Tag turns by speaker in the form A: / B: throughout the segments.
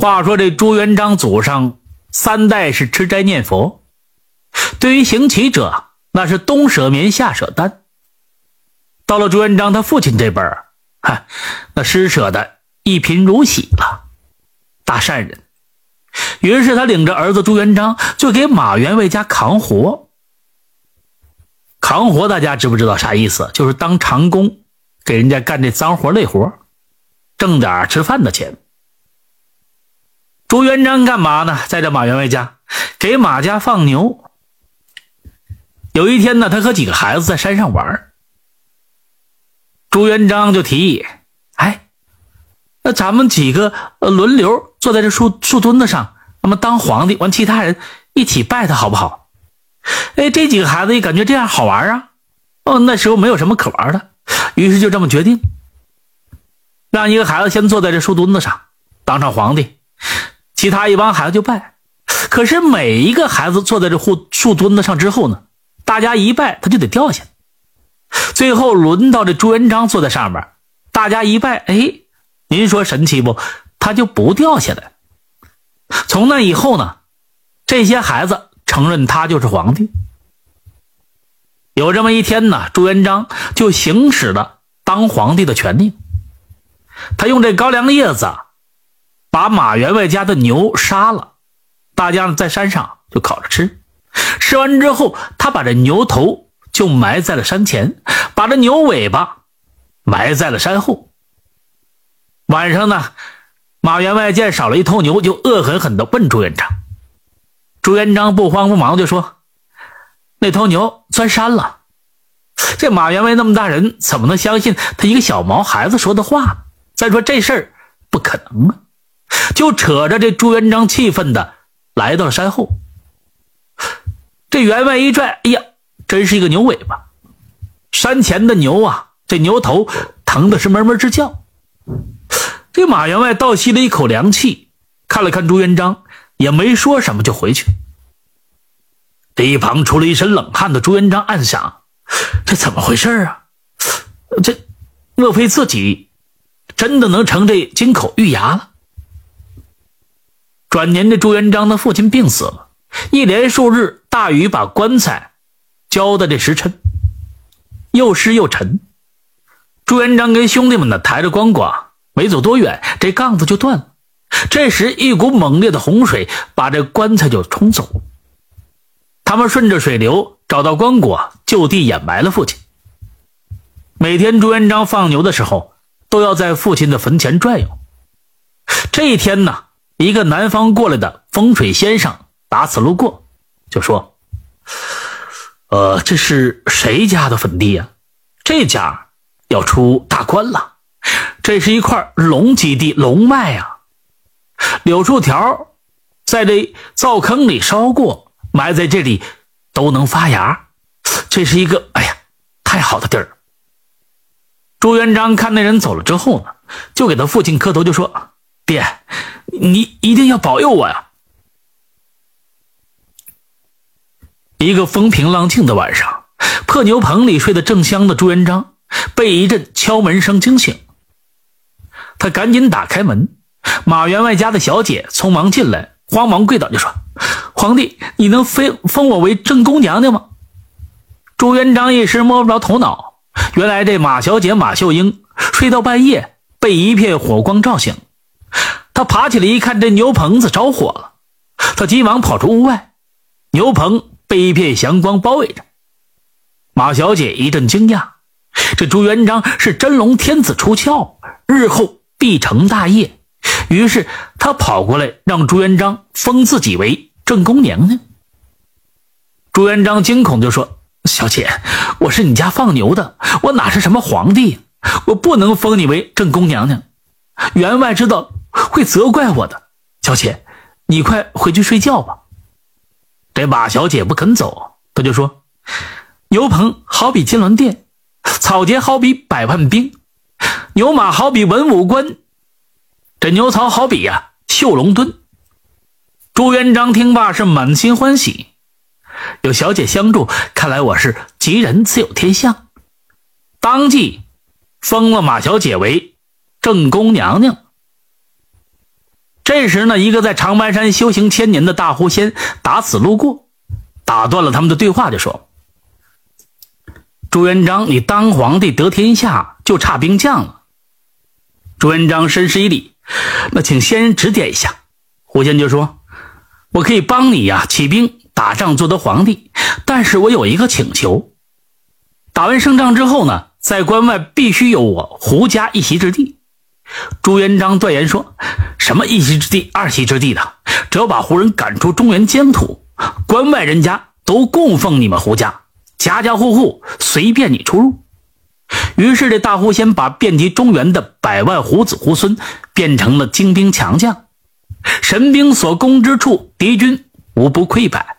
A: 话说这朱元璋祖上三代是吃斋念佛，对于行乞者那是冬舍棉夏舍单。到了朱元璋他父亲这辈儿，哈，那施舍的一贫如洗了，大善人。于是他领着儿子朱元璋就给马员外家扛活。扛活大家知不知道啥意思？就是当长工，给人家干这脏活累活，挣点吃饭的钱。朱元璋干嘛呢？在这马员外家给马家放牛。有一天呢，他和几个孩子在山上玩，朱元璋就提议：“哎，那咱们几个轮流坐在这树树墩子上，那么当皇帝，完其他人一起拜他，好不好？”哎，这几个孩子也感觉这样好玩啊！哦，那时候没有什么可玩的，于是就这么决定，让一个孩子先坐在这树墩子上当上皇帝，其他一帮孩子就拜。可是每一个孩子坐在这树树墩子上之后呢，大家一拜他就得掉下来。最后轮到这朱元璋坐在上面，大家一拜，哎，您说神奇不？他就不掉下来。从那以后呢，这些孩子。承认他就是皇帝。有这么一天呢，朱元璋就行使了当皇帝的权利。他用这高粱叶子把马员外家的牛杀了，大家呢在山上就烤着吃。吃完之后，他把这牛头就埋在了山前，把这牛尾巴埋在了山后。晚上呢，马员外见少了一头牛，就恶狠狠地问朱元璋。朱元璋不慌不忙就说：“那头牛钻山了。”这马员外那么大人，怎么能相信他一个小毛孩子说的话？再说这事儿不可能啊！就扯着这朱元璋气愤的来到了山后。这员外一拽，哎呀，真是一个牛尾巴！山前的牛啊，这牛头疼的是哞哞直叫。这马员外倒吸了一口凉气，看了看朱元璋。也没说什么，就回去。这一旁出了一身冷汗的朱元璋暗想：这怎么回事啊？这莫非自己真的能成这金口玉牙了？转年，的朱元璋的父亲病死了，一连数日，大雨把棺材浇的这时辰，又湿又沉。朱元璋跟兄弟们呢抬着棺椁，没走多远，这杠子就断了。这时，一股猛烈的洪水把这棺材就冲走。他们顺着水流找到棺椁，就地掩埋了父亲。每天朱元璋放牛的时候，都要在父亲的坟前转悠。这一天呢，一个南方过来的风水先生打此路过，就说：“呃，这是谁家的坟地呀？这家要出大官了。这是一块龙基地，龙脉啊。”柳树条在这灶坑里烧过，埋在这里都能发芽。这是一个哎呀，太好的地儿。朱元璋看那人走了之后呢，就给他父亲磕头，就说：“爹，你一定要保佑我呀。”一个风平浪静的晚上，破牛棚里睡得正香的朱元璋被一阵敲门声惊醒，他赶紧打开门。马员外家的小姐匆忙进来，慌忙跪倒就说：“皇帝，你能封封我为正宫娘娘吗？”朱元璋一时摸不着头脑。原来这马小姐马秀英睡到半夜，被一片火光照醒。他爬起来一看，这牛棚子着火了。他急忙跑出屋外，牛棚被一片祥光包围着。马小姐一阵惊讶：这朱元璋是真龙天子出窍，日后必成大业。于是他跑过来，让朱元璋封自己为正宫娘娘。朱元璋惊恐就说：“小姐，我是你家放牛的，我哪是什么皇帝？我不能封你为正宫娘娘。员外知道会责怪我的。小姐，你快回去睡觉吧。”这马小姐不肯走，他就说：“牛棚好比金銮殿，草街好比百万兵，牛马好比文武官。”这牛槽好比呀，绣龙墩。朱元璋听罢是满心欢喜，有小姐相助，看来我是吉人自有天相，当即封了马小姐为正宫娘娘。这时呢，一个在长白山修行千年的大狐仙打此路过，打断了他们的对话，就说：“朱元璋，你当皇帝得天下，就差兵将了。”朱元璋深施一礼，那请仙人指点一下。狐仙就说：“我可以帮你呀，起兵打仗，做得皇帝。但是我有一个请求，打完胜仗之后呢，在关外必须有我胡家一席之地。”朱元璋断言说：“什么一席之地、二席之地的，只要把胡人赶出中原疆土，关外人家都供奉你们胡家，家家户户随便你出入。”于是这大狐仙把遍及中原的百万胡子胡孙变成了精兵强将，神兵所攻之处，敌军无不溃败。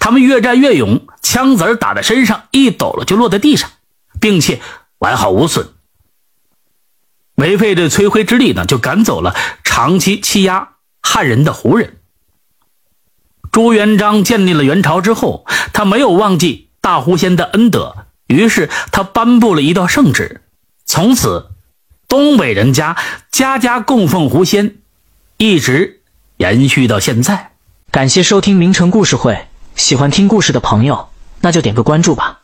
A: 他们越战越勇，枪子打在身上一抖了就落在地上，并且完好无损。没费这吹灰之力呢，就赶走了长期欺压汉人的胡人。朱元璋建立了元朝之后，他没有忘记大狐仙的恩德，于是他颁布了一道圣旨，从此东北人家家家供奉狐仙，一直延续到现在。
B: 感谢收听名城故事会，喜欢听故事的朋友，那就点个关注吧。